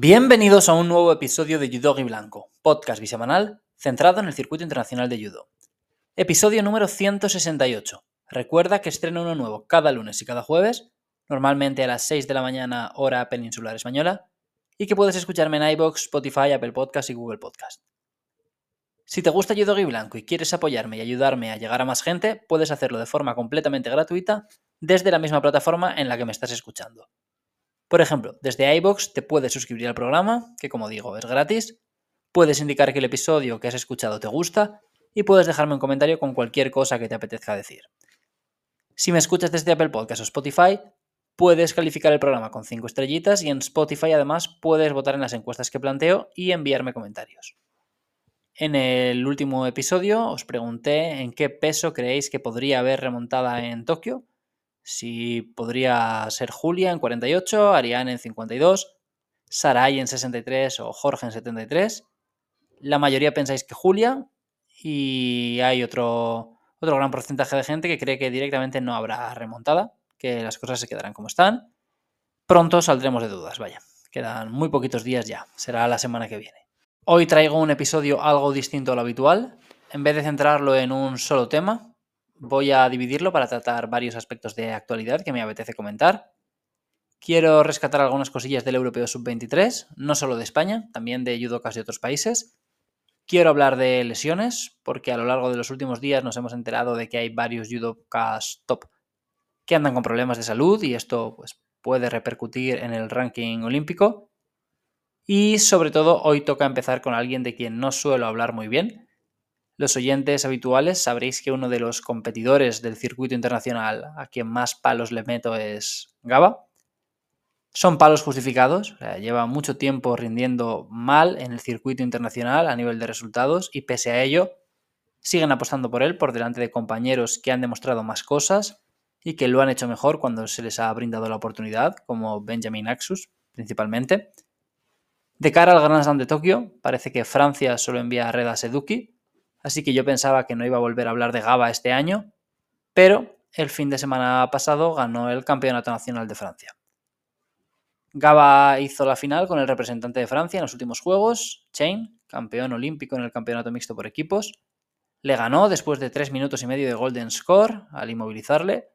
Bienvenidos a un nuevo episodio de Judo Blanco, podcast bisemanal centrado en el circuito internacional de judo. Episodio número 168. Recuerda que estreno uno nuevo cada lunes y cada jueves, normalmente a las 6 de la mañana hora peninsular española, y que puedes escucharme en iBox, Spotify, Apple Podcast y Google Podcast. Si te gusta Judo Blanco y quieres apoyarme y ayudarme a llegar a más gente, puedes hacerlo de forma completamente gratuita desde la misma plataforma en la que me estás escuchando. Por ejemplo, desde iBox te puedes suscribir al programa, que como digo es gratis, puedes indicar que el episodio que has escuchado te gusta y puedes dejarme un comentario con cualquier cosa que te apetezca decir. Si me escuchas desde Apple Podcast o Spotify, puedes calificar el programa con 5 estrellitas y en Spotify además puedes votar en las encuestas que planteo y enviarme comentarios. En el último episodio os pregunté en qué peso creéis que podría haber remontada en Tokio si podría ser Julia en 48, Ariane en 52, Sarai en 63 o Jorge en 73. La mayoría pensáis que Julia y hay otro, otro gran porcentaje de gente que cree que directamente no habrá remontada, que las cosas se quedarán como están. Pronto saldremos de dudas, vaya. Quedan muy poquitos días ya, será la semana que viene. Hoy traigo un episodio algo distinto a lo habitual. En vez de centrarlo en un solo tema, voy a dividirlo para tratar varios aspectos de actualidad que me apetece comentar. Quiero rescatar algunas cosillas del Europeo Sub-23, no solo de España, también de judocas de otros países. Quiero hablar de lesiones, porque a lo largo de los últimos días nos hemos enterado de que hay varios judokas top que andan con problemas de salud y esto pues, puede repercutir en el ranking olímpico. Y sobre todo hoy toca empezar con alguien de quien no suelo hablar muy bien, los oyentes habituales sabréis que uno de los competidores del circuito internacional a quien más palos le meto es Gaba. Son palos justificados, lleva mucho tiempo rindiendo mal en el circuito internacional a nivel de resultados y pese a ello siguen apostando por él por delante de compañeros que han demostrado más cosas y que lo han hecho mejor cuando se les ha brindado la oportunidad, como Benjamin Axus principalmente. De cara al Grand Slam de Tokio, parece que Francia solo envía a Reda Seduki, así que yo pensaba que no iba a volver a hablar de Gaba este año, pero el fin de semana pasado ganó el Campeonato Nacional de Francia. Gaba hizo la final con el representante de Francia en los últimos Juegos, Chain, campeón olímpico en el Campeonato Mixto por equipos. Le ganó después de tres minutos y medio de Golden Score al inmovilizarle.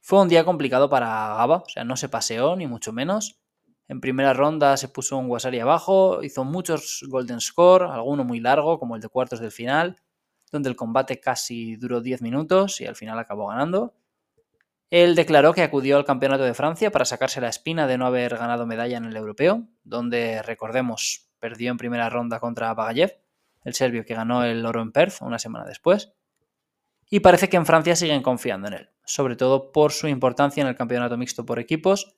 Fue un día complicado para Gaba, o sea, no se paseó ni mucho menos. En primera ronda se puso un Wasari abajo, hizo muchos Golden Score, alguno muy largo, como el de cuartos del final, donde el combate casi duró 10 minutos y al final acabó ganando. Él declaró que acudió al Campeonato de Francia para sacarse la espina de no haber ganado medalla en el europeo, donde, recordemos, perdió en primera ronda contra Bagayev, el serbio que ganó el oro en Perth una semana después. Y parece que en Francia siguen confiando en él, sobre todo por su importancia en el campeonato mixto por equipos,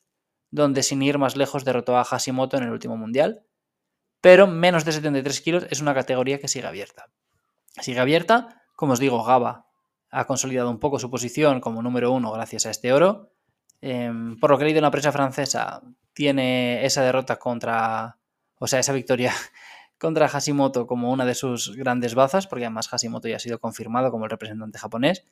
donde sin ir más lejos derrotó a Hashimoto en el último mundial. Pero menos de 73 kilos es una categoría que sigue abierta. Sigue abierta. Como os digo, Gaba ha consolidado un poco su posición como número uno gracias a este oro. Em, por lo que he leído en la prensa francesa, tiene esa derrota contra, o sea, esa victoria contra Hashimoto como una de sus grandes bazas, porque además Hashimoto ya ha sido confirmado como el representante japonés.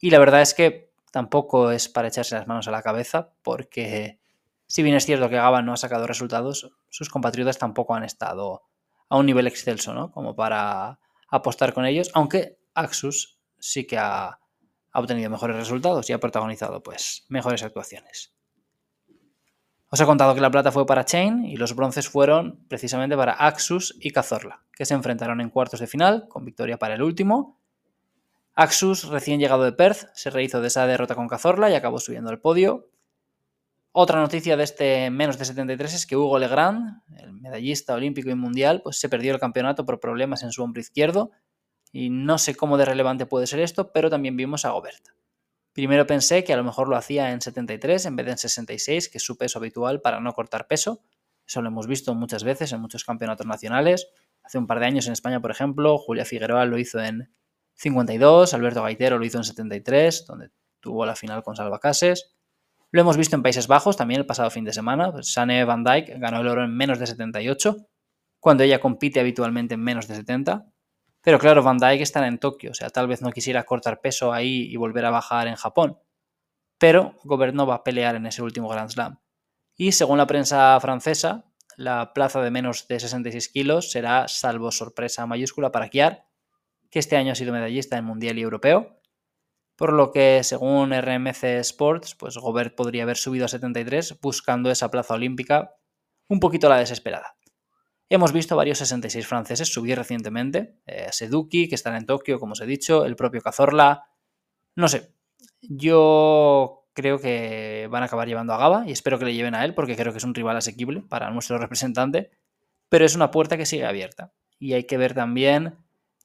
Y la verdad es que tampoco es para echarse las manos a la cabeza, porque si bien es cierto que Gaba no ha sacado resultados, sus compatriotas tampoco han estado a un nivel excelso, ¿no? Como para apostar con ellos, aunque Axus sí que ha, obtenido mejores resultados y ha protagonizado pues mejores actuaciones. Os he contado que la plata fue para Chain y los bronces fueron precisamente para Axus y Cazorla, que se enfrentaron en cuartos de final, con victoria para el último. Axus, recién llegado de Perth, se rehizo de esa derrota con Cazorla y acabó subiendo al podio. Otra noticia de este menos de 73 es que Hugo Legrand, el medallista olímpico y mundial, pues se perdió el campeonato por problemas en su hombro izquierdo. Y no sé cómo de relevante puede ser esto, pero también vimos a Gobert. Primero pensé que a lo mejor lo hacía en 73 en vez de en 66, que es su peso habitual para no cortar peso. Eso lo hemos visto muchas veces en muchos campeonatos nacionales. Hace un par de años en España, por ejemplo, Julia Figueroa lo hizo en 52, Alberto Gaitero lo hizo en 73, donde tuvo la final con Salva Cases. Lo hemos visto en Países Bajos también el pasado fin de semana. Sane Van Dyke ganó el oro en menos de 78, cuando ella compite habitualmente en menos de 70. Pero claro, Van Dyke está en Tokio, o sea, tal vez no quisiera cortar peso ahí y volver a bajar en Japón. Pero Gobert no va a pelear en ese último Grand Slam. Y según la prensa francesa, la plaza de menos de 66 kilos será salvo sorpresa mayúscula para Kiar, que este año ha sido medallista en Mundial y Europeo, por lo que según RMC Sports, pues Gobert podría haber subido a 73 buscando esa plaza olímpica un poquito a la desesperada. Hemos visto varios 66 franceses subir recientemente, eh, Seduki, que están en Tokio, como os he dicho, el propio Cazorla, no sé, yo creo que van a acabar llevando a Gaba y espero que le lleven a él porque creo que es un rival asequible para nuestro representante, pero es una puerta que sigue abierta. Y hay que ver también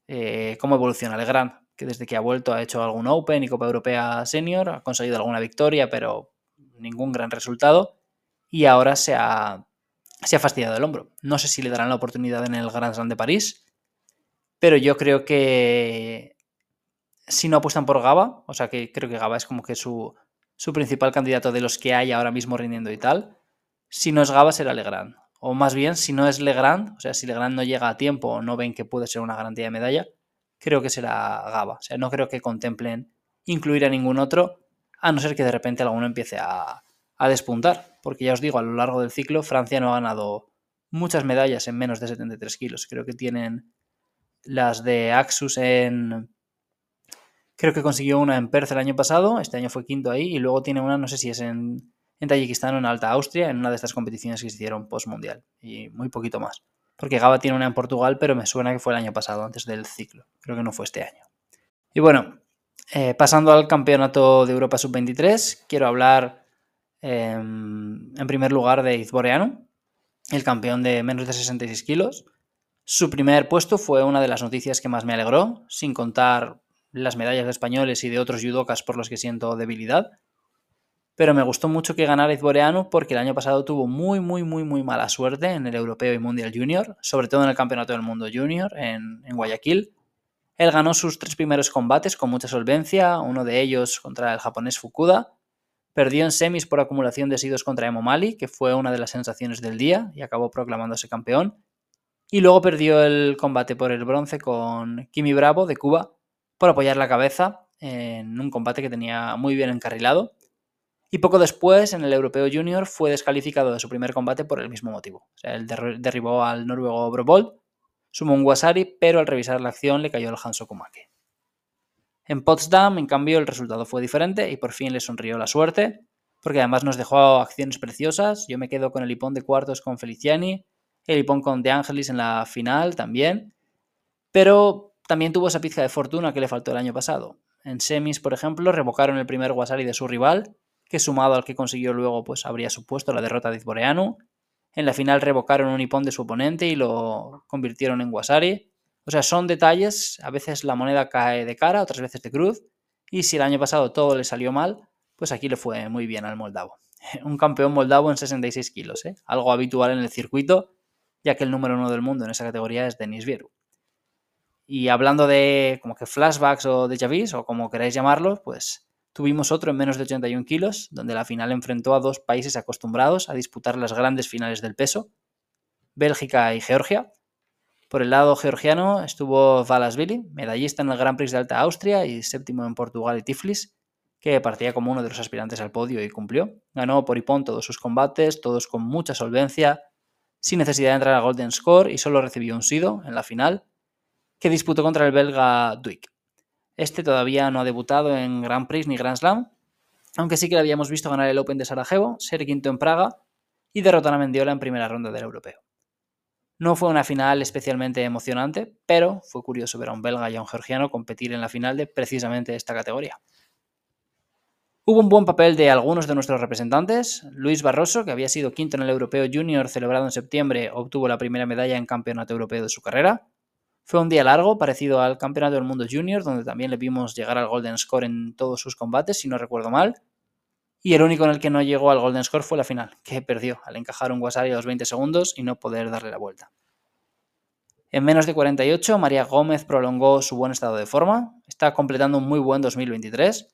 eh, cómo evoluciona Legrand, que desde que ha vuelto ha hecho algún Open y Copa Europea Senior, ha conseguido alguna victoria, pero ningún gran resultado y ahora se ha, se ha fastidiado el hombro. No sé si le darán la oportunidad en el Grand Slam de París, pero yo creo que si no apuestan por Gaba, o sea que creo que Gaba es como que su, su principal candidato de los que hay ahora mismo rindiendo y tal, si no es Gaba será Legrand. O más bien, si no es Legrand, o sea, si Legrand no llega a tiempo o no ven que puede ser una garantía de medalla, creo que será Gaba. O sea, no creo que contemplen incluir a ningún otro, a no ser que de repente alguno empiece a, a despuntar. Porque ya os digo, a lo largo del ciclo, Francia no ha ganado muchas medallas en menos de 73 kilos. Creo que tienen las de Axus en, Creo que consiguió una en Perth el año pasado, este año fue quinto ahí, y luego tiene una, no sé si es en, en Tayikistán o en Alta Austria, en una de estas competiciones que se hicieron post-mundial, y muy poquito más. Porque Gaba tiene una en Portugal, pero me suena que fue el año pasado, antes del ciclo. Creo que no fue este año. Y bueno, eh, pasando al Campeonato de Europa Sub-23, quiero hablar eh, en primer lugar de Izboreano, el campeón de menos de 66 kilos. Su primer puesto fue una de las noticias que más me alegró, sin contar las medallas de españoles y de otros judocas por los que siento debilidad. Pero me gustó mucho que ganara Izboreanu porque el año pasado tuvo muy, muy, muy, muy mala suerte en el Europeo y Mundial Junior, sobre todo en el Campeonato del Mundo Junior en, Guayaquil. Él ganó sus tres primeros combates con mucha solvencia, uno de ellos contra el japonés Fukuda. Perdió en semis por acumulación de sidos contra Emo Mali, que fue una de las sensaciones del día y acabó proclamándose campeón. Y luego perdió el combate por el bronce con Kimi Bravo de Cuba, por apoyar la cabeza en un combate que tenía muy bien encarrilado. Y poco después, en el Europeo Junior, fue descalificado de su primer combate por el mismo motivo. Él derribó al noruego Brobold, sumó un Wasari, pero al revisar la acción le cayó el Hanso Kumake. En Potsdam, en cambio, el resultado fue diferente y por fin le sonrió la suerte, porque además nos dejó acciones preciosas. Yo me quedo con el hipón de cuartos con Feliciani, el hipón con De Angelis en la final también. Pero también tuvo esa pizca de fortuna que le faltó el año pasado. En semis, por ejemplo, revocaron el primer Wasari de su rival, que sumado al que consiguió luego, pues habría supuesto la derrota de Izboreanu. En la final revocaron un hipón de su oponente y lo convirtieron en Wasari. O sea, son detalles, a veces la moneda cae de cara, otras veces de cruz, y si el año pasado todo le salió mal, pues aquí le fue muy bien al moldavo. Un campeón moldavo en 66 kilos, ¿eh? algo habitual en el circuito, ya que el número uno del mundo en esa categoría es Denis Vieru. Y hablando de como que flashbacks o de vus, o como queráis llamarlos, pues tuvimos otro en menos de 81 kilos, donde la final enfrentó a dos países acostumbrados a disputar las grandes finales del peso, Bélgica y Georgia. Por el lado georgiano estuvo Valasvili, medallista en el Grand Prix de Alta Austria y séptimo en Portugal y Tiflis, que partía como uno de los aspirantes al podio y cumplió. Ganó por Ipón todos sus combates, todos con mucha solvencia, sin necesidad de entrar a Golden Score y solo recibió un sido en la final, que disputó contra el belga Duik. Este todavía no ha debutado en Grand Prix ni Grand Slam, aunque sí que le habíamos visto ganar el Open de Sarajevo, ser quinto en Praga y derrotar a Mendiola en primera ronda del europeo. No fue una final especialmente emocionante, pero fue curioso ver a un belga y a un georgiano competir en la final de precisamente esta categoría. Hubo un buen papel de algunos de nuestros representantes. Luis Barroso, que había sido quinto en el Europeo Junior celebrado en septiembre, obtuvo la primera medalla en Campeonato Europeo de su carrera. Fue un día largo, parecido al Campeonato del Mundo Junior, donde también le vimos llegar al Golden Score en todos sus combates, si no recuerdo mal. Y el único en el que no llegó al Golden Score fue la final, que perdió al encajar un Wasari a los 20 segundos y no poder darle la vuelta. En menos de 48, María Gómez prolongó su buen estado de forma, está completando un muy buen 2023.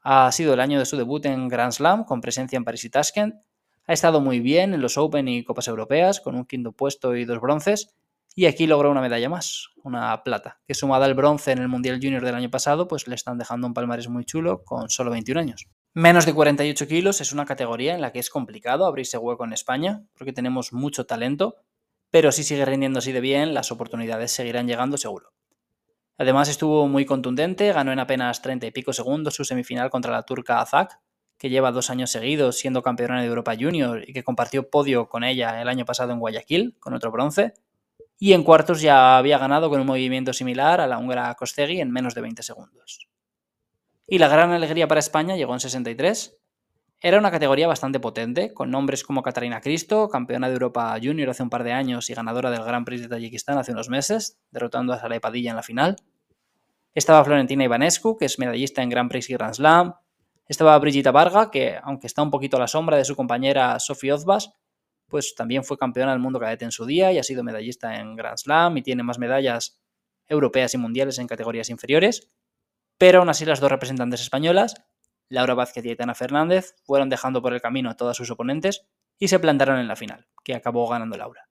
Ha sido el año de su debut en Grand Slam, con presencia en París y Tashkent. Ha estado muy bien en los Open y Copas Europeas, con un quinto puesto y dos bronces, y aquí logró una medalla más, una plata, que sumada al bronce en el Mundial Junior del año pasado, pues le están dejando un palmarés muy chulo con solo 21 años. Menos de 48 kilos es una categoría en la que es complicado abrirse hueco en España, porque tenemos mucho talento, pero si sigue rindiendo así de bien, las oportunidades seguirán llegando seguro. Además estuvo muy contundente, ganó en apenas 30 y pico segundos su semifinal contra la turca Azak, que lleva dos años seguidos siendo campeona de Europa Junior y que compartió podio con ella el año pasado en Guayaquil, con otro bronce. Y en cuartos ya había ganado con un movimiento similar a la húngara Kostegui en menos de 20 segundos. Y la gran alegría para España llegó en 63. Era una categoría bastante potente, con nombres como Katarina Cristo, campeona de Europa Junior hace un par de años y ganadora del Gran Prix de Tayikistán hace unos meses, derrotando a Saray Padilla en la final. Estaba Florentina Ivanescu, que es medallista en Grand Prix y Grand Slam, estaba Brigitte Varga, que aunque está un poquito a la sombra de su compañera Sophie Ozbas, pues también fue campeona del mundo cadete en su día y ha sido medallista en Grand Slam y tiene más medallas europeas y mundiales en categorías inferiores. Pero aún así las dos representantes españolas, Laura Vázquez y Aitana Fernández, fueron dejando por el camino a todas sus oponentes y se plantaron en la final, que acabó ganando Laura.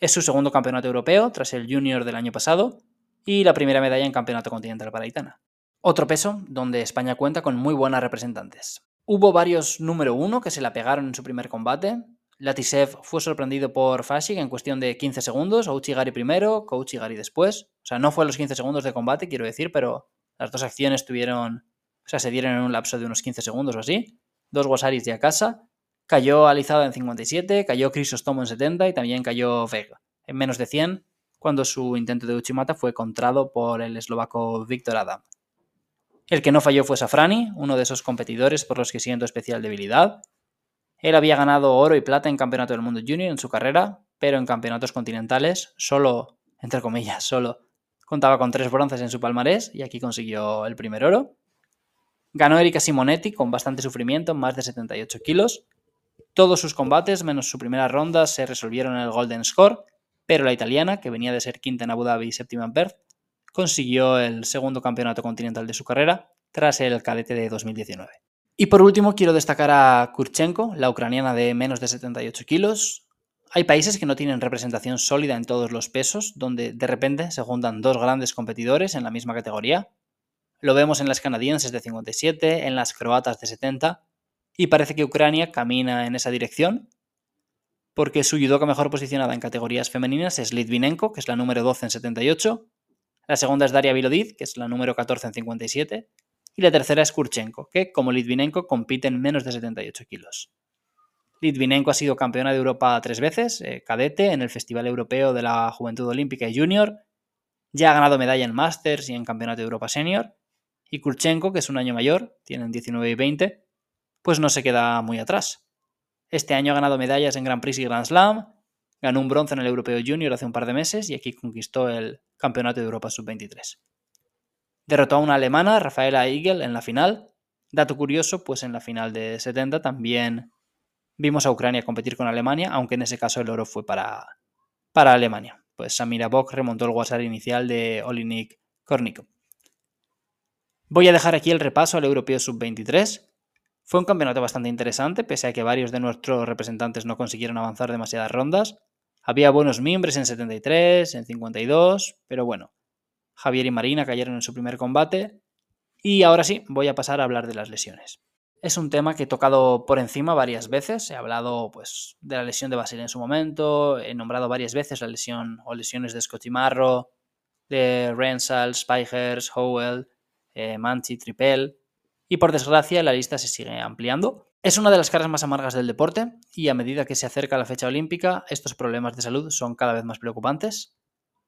Es su segundo campeonato europeo, tras el junior del año pasado, y la primera medalla en campeonato continental para Aitana. Otro peso donde España cuenta con muy buenas representantes. Hubo varios número uno que se la pegaron en su primer combate. Latisev fue sorprendido por Fashik en cuestión de 15 segundos, Ouchigari primero, Kouchigari después. O sea, no fue los 15 segundos de combate, quiero decir, pero las dos acciones tuvieron, o sea, se dieron en un lapso de unos 15 segundos o así. Dos Wasaris de casa. Cayó Alizada en 57, cayó Crisostomo en 70 y también cayó Vega en menos de 100 cuando su intento de Uchimata fue contrado por el eslovaco Víctor Adam. El que no falló fue Safrani, uno de esos competidores por los que siento especial debilidad. Él había ganado oro y plata en Campeonato del Mundo Junior en su carrera, pero en campeonatos continentales solo, entre comillas, solo contaba con tres bronces en su palmarés y aquí consiguió el primer oro. Ganó Erika Simonetti con bastante sufrimiento, más de 78 kilos. Todos sus combates, menos su primera ronda, se resolvieron en el Golden Score, pero la italiana, que venía de ser quinta en Abu Dhabi y séptima en Perth, consiguió el segundo campeonato continental de su carrera tras el cadete de 2019. Y por último quiero destacar a Kurchenko, la ucraniana de menos de 78 kilos. Hay países que no tienen representación sólida en todos los pesos, donde de repente se juntan dos grandes competidores en la misma categoría. Lo vemos en las canadienses de 57, en las croatas de 70, y parece que Ucrania camina en esa dirección, porque su judoka mejor posicionada en categorías femeninas es Litvinenko, que es la número 12 en 78, la segunda es Daria Vilodiz, que es la número 14 en 57. Y la tercera es Kurchenko, que, como Litvinenko, compite en menos de 78 kilos. Litvinenko ha sido campeona de Europa tres veces, eh, cadete, en el Festival Europeo de la Juventud Olímpica y Junior. Ya ha ganado medalla en Masters y en Campeonato de Europa Senior. Y Kurchenko, que es un año mayor, tienen 19 y 20, pues no se queda muy atrás. Este año ha ganado medallas en Grand Prix y Grand Slam, Ganó un bronce en el Europeo Junior hace un par de meses y aquí conquistó el Campeonato de Europa Sub-23. Derrotó a una alemana, Rafaela Igel, en la final. Dato curioso, pues en la final de 70 también vimos a Ucrania competir con Alemania, aunque en ese caso el oro fue para, para Alemania. Pues Samira Bock remontó el WhatsApp inicial de Olinik Kornikov. Voy a dejar aquí el repaso al Europeo Sub-23. Fue un campeonato bastante interesante, pese a que varios de nuestros representantes no consiguieron avanzar demasiadas rondas. Había buenos miembros en 73, en 52, pero bueno, Javier y Marina cayeron en su primer combate. Y ahora sí, voy a pasar a hablar de las lesiones. Es un tema que he tocado por encima varias veces. He hablado pues, de la lesión de Basile en su momento. He nombrado varias veces la lesión o lesiones de Scottimarro, de Rensal, Speichers, Howell, eh, Manchi, Tripel. Y por desgracia la lista se sigue ampliando. Es una de las caras más amargas del deporte y a medida que se acerca la fecha olímpica, estos problemas de salud son cada vez más preocupantes.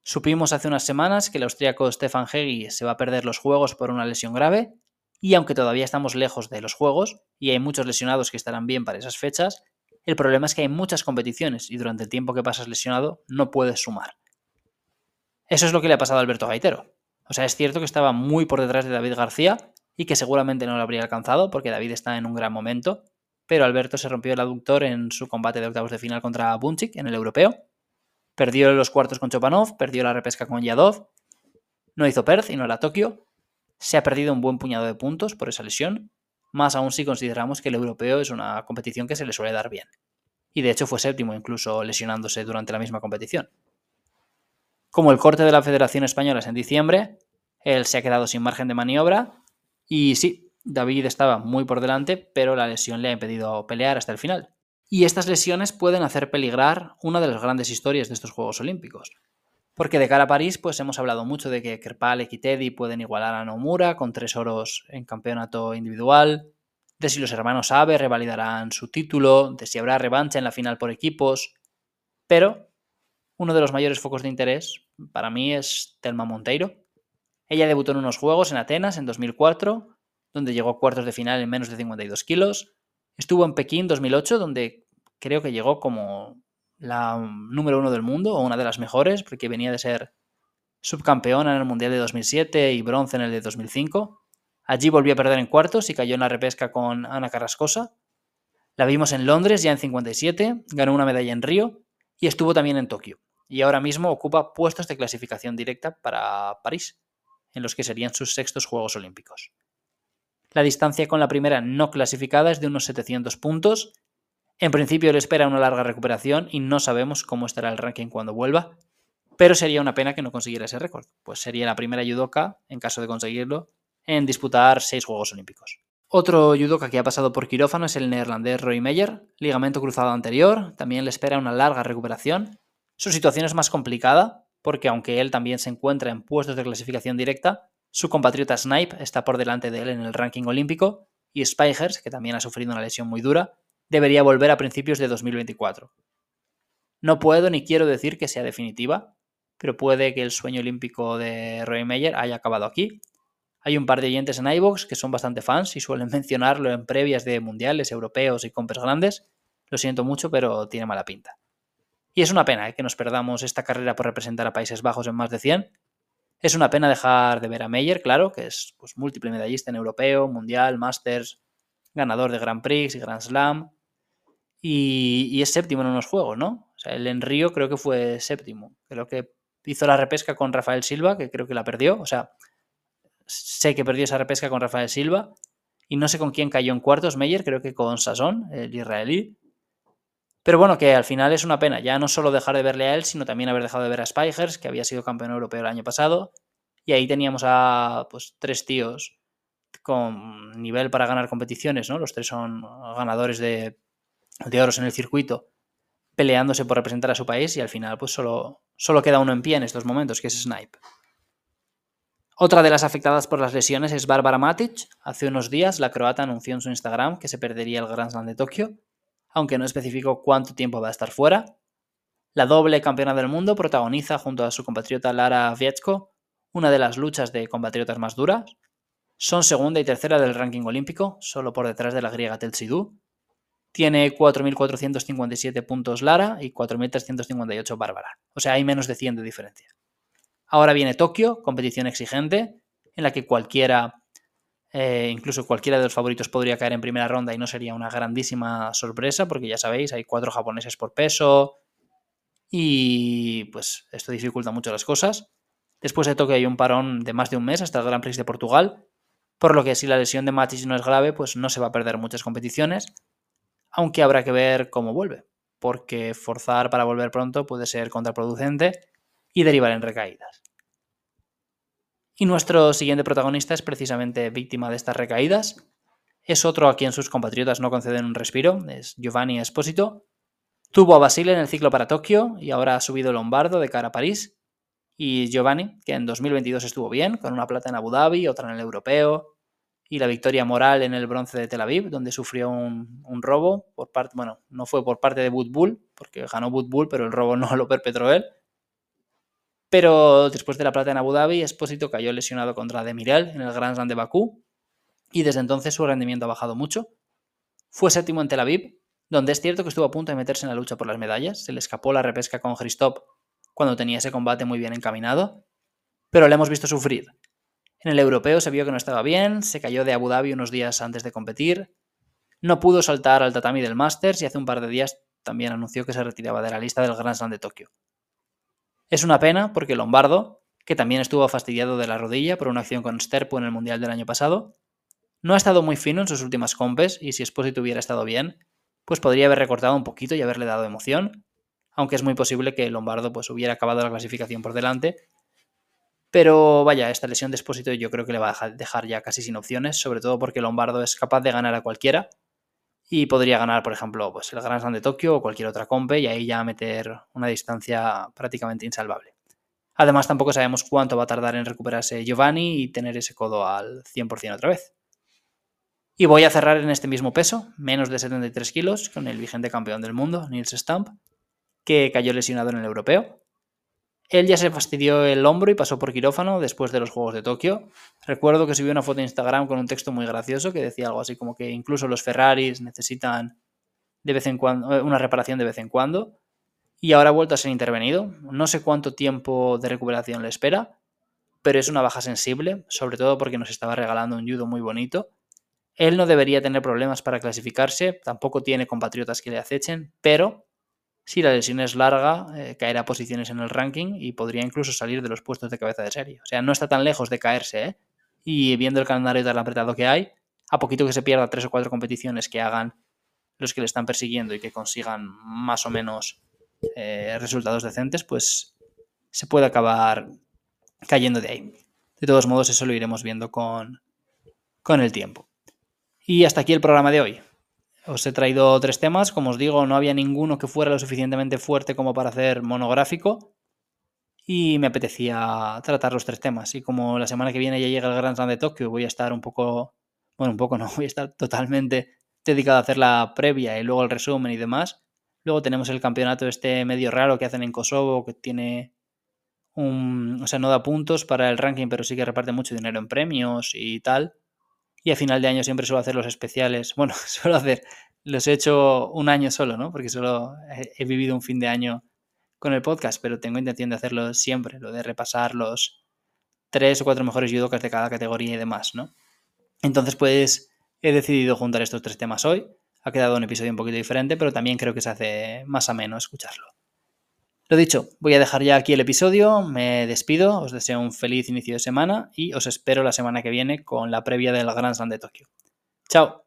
Supimos hace unas semanas que el austríaco Stefan Hegi se va a perder los Juegos por una lesión grave, y aunque todavía estamos lejos de los Juegos y hay muchos lesionados que estarán bien para esas fechas, el problema es que hay muchas competiciones y durante el tiempo que pasas lesionado no puedes sumar. Eso es lo que le ha pasado a Alberto Gaitero. O sea, es cierto que estaba muy por detrás de David García, y que seguramente no lo habría alcanzado porque David está en un gran momento, pero Alberto se rompió el aductor en su combate de octavos de final contra Bunchik en el europeo. Perdió los cuartos con Chopanov, perdió la repesca con Yadov, no hizo Perth y no era Tokio. Se ha perdido un buen puñado de puntos por esa lesión, más aún si consideramos que el europeo es una competición que se le suele dar bien. Y de hecho fue séptimo incluso lesionándose durante la misma competición. Como el corte de la Federación Española es en diciembre, él se ha quedado sin margen de maniobra y sí, David estaba muy por delante, pero la lesión le ha impedido pelear hasta el final. Y estas lesiones pueden hacer peligrar una de las grandes historias de estos Juegos Olímpicos. Porque de cara a París, pues hemos hablado mucho de que Kerpal y Teddy pueden igualar a Nomura con tres oros en campeonato individual, de si los hermanos Abe revalidarán su título, de si habrá revancha en la final por equipos. Pero uno de los mayores focos de interés para mí es Telma Monteiro. Ella debutó en unos Juegos en Atenas en 2004, donde llegó a cuartos de final en menos de 52 kilos. Estuvo en Pekín 2008, donde creo que llegó como la número uno del mundo, o una de las mejores, porque venía de ser subcampeona en el Mundial de 2007 y bronce en el de 2005. Allí volvió a perder en cuartos y cayó en la repesca con Ana Carrascosa. La vimos en Londres ya en 57, ganó una medalla en Río y estuvo también en Tokio. Y ahora mismo ocupa puestos de clasificación directa para París, en los que serían sus sextos Juegos Olímpicos. La distancia con la primera no clasificada es de unos 700 puntos en principio le espera una larga recuperación y no sabemos cómo estará el ranking cuando vuelva, pero sería una pena que no consiguiera ese récord, pues sería la primera judoka, en caso de conseguirlo, en disputar seis Juegos Olímpicos. Otro judoka que ha pasado por quirófano es el neerlandés Roy Meyer, ligamento cruzado anterior, también le espera una larga recuperación. Su situación es más complicada, porque aunque él también se encuentra en puestos de clasificación directa, su compatriota Snipe está por delante de él en el ranking olímpico, y Spijers, que también ha sufrido una lesión muy dura, debería volver a principios de 2024. No puedo ni quiero decir que sea definitiva, pero puede que el sueño olímpico de Roy Meyer haya acabado aquí. Hay un par de oyentes en iVoox que son bastante fans y suelen mencionarlo en previas de mundiales europeos y compras grandes. Lo siento mucho, pero tiene mala pinta. Y es una pena ¿eh? que nos perdamos esta carrera por representar a Países Bajos en más de 100. Es una pena dejar de ver a Meyer, claro, que es pues, múltiple medallista en europeo, mundial, masters, ganador de Grand Prix y Grand Slam, y, es séptimo en unos juegos, ¿no? O sea, el en Río creo que fue séptimo. Creo que hizo la repesca con Rafael Silva, que creo que la perdió. O sea, sé que perdió esa repesca con Rafael Silva. Y no sé con quién cayó en cuartos Meyer, creo que con Sasson, el israelí. Pero bueno, que al final es una pena. Ya no solo dejar de verle a él, sino también haber dejado de ver a Spijers, que había sido campeón europeo el año pasado. Y ahí teníamos a pues, tres tíos con nivel para ganar competiciones, ¿no? Los tres son ganadores de de oros en el circuito peleándose por representar a su país y al final pues solo, solo queda uno en pie en estos momentos, que es Snipe. Otra de las afectadas por las lesiones es Bárbara Matic. Hace unos días la croata anunció en su Instagram que se perdería el Grand Slam de Tokio, aunque no especificó cuánto tiempo va a estar fuera. La doble campeona del mundo protagoniza junto a su compatriota Lara Vietsko una de las luchas de compatriotas más duras. Son segunda y tercera del ranking olímpico, solo por detrás de la griega Telsidou, tiene 4.457 puntos Lara y 4.358 Bárbara. O sea, hay menos de 100 de diferencia. Ahora viene Tokio, competición exigente, en la que cualquiera, eh, incluso cualquiera de los favoritos podría caer en primera ronda y no sería una grandísima sorpresa, porque ya sabéis, hay cuatro japoneses por peso y pues esto dificulta mucho las cosas. Después de Tokio hay un parón de más de un mes hasta el Grand Prix de Portugal, por lo que si la lesión de Matis no es grave, pues no se va a perder muchas competiciones aunque habrá que ver cómo vuelve, porque forzar para volver pronto puede ser contraproducente y derivar en recaídas. Y nuestro siguiente protagonista es precisamente víctima de estas recaídas. Es otro a quien sus compatriotas no conceden un respiro, es Giovanni Esposito. Tuvo a Basile en el ciclo para Tokio y ahora ha subido Lombardo de cara a París. Y Giovanni, que en 2022 estuvo bien, con una plata en Abu Dhabi, otra en el europeo, y la victoria moral en el bronce de Tel Aviv, donde sufrió un, robo por parte, bueno, no fue por parte de Bull, porque ganó Bull, pero el robo no lo perpetró él. Pero después de la plata en Abu Dhabi, Espósito cayó lesionado contra Demirel en el Grand Slam de Bakú y desde entonces su rendimiento ha bajado mucho. Fue séptimo en Tel Aviv, donde es cierto que estuvo a punto de meterse en la lucha por las medallas, se le escapó la repesca con Christop cuando tenía ese combate muy bien encaminado, pero le hemos visto sufrir en el europeo se vio que no estaba bien, se cayó de Abu Dhabi unos días antes de competir, no pudo saltar al tatami del Masters y hace un par de días también anunció que se retiraba de la lista del Grand Slam de Tokio. Es una pena porque Lombardo, que también estuvo fastidiado de la rodilla por una acción con Sterpo en el Mundial del año pasado, no ha estado muy fino en sus últimas compes y si Esposito hubiera estado bien, pues podría haber recortado un poquito y haberle dado emoción, aunque es muy posible que Lombardo pues hubiera acabado la clasificación por delante Pero vaya, esta lesión de Espósito yo creo que le va a dejar ya casi sin opciones, sobre todo porque Lombardo es capaz de ganar a cualquiera y podría ganar, por ejemplo, pues el Grand Slam de Tokio o cualquier otra compe y ahí ya meter una distancia prácticamente insalvable. Además, tampoco sabemos cuánto va a tardar en recuperarse Giovanni y tener ese codo al 100% otra vez. Y voy a cerrar en este mismo peso, menos de 73 kilos, con el vigente campeón del mundo, Nils Stamp, que cayó lesionado en el europeo. Él ya se fastidió el hombro y pasó por quirófano después de los Juegos de Tokio. Recuerdo que subió una foto en Instagram con un texto muy gracioso que decía algo así como que incluso los Ferraris necesitan de vez en cuando eh, una reparación de vez en cuando. Y ahora ha vuelto a ser intervenido. No sé cuánto tiempo de recuperación le espera, pero es una baja sensible, sobre todo porque nos estaba regalando un judo muy bonito. Él no debería tener problemas para clasificarse, tampoco tiene compatriotas que le acechen, pero si la lesión es larga, eh, caerá posiciones en el ranking y podría incluso salir de los puestos de cabeza de serie. O sea, no está tan lejos de caerse, ¿eh? Y viendo el calendario tan apretado que hay, a poquito que se pierda tres o cuatro competiciones que hagan los que le están persiguiendo y que consigan más o menos eh, resultados decentes, pues se puede acabar cayendo de ahí. De todos modos, eso lo iremos viendo con, con el tiempo. Y hasta aquí el programa de hoy. Os he traído tres temas, como os digo, no había ninguno que fuera lo suficientemente fuerte como para hacer monográfico y me apetecía tratar los tres temas. Y como la semana que viene ya llega el Grand Slam de Tokio, voy a estar un poco, bueno, un poco no, voy a estar totalmente dedicado a hacer la previa y luego el resumen y demás. Luego tenemos el campeonato este medio raro que hacen en Kosovo, que tiene un, o sea, no da puntos para el ranking, pero sí que reparte mucho dinero en premios y tal. Y a final de año siempre suelo hacer los especiales. Bueno, suelo hacer, los he hecho un año solo, ¿no? Porque solo he, vivido un fin de año con el podcast, pero tengo intención de hacerlo siempre, lo de repasar los tres o cuatro mejores judokas de cada categoría y demás, ¿no? Entonces, pues he decidido juntar estos tres temas hoy. Ha quedado un episodio un poquito diferente, pero también creo que se hace más ameno escucharlo. Lo dicho, voy a dejar ya aquí el episodio, me despido, os deseo un feliz inicio de semana y os espero la semana que viene con la previa del Grand Slam de Tokio. Chao.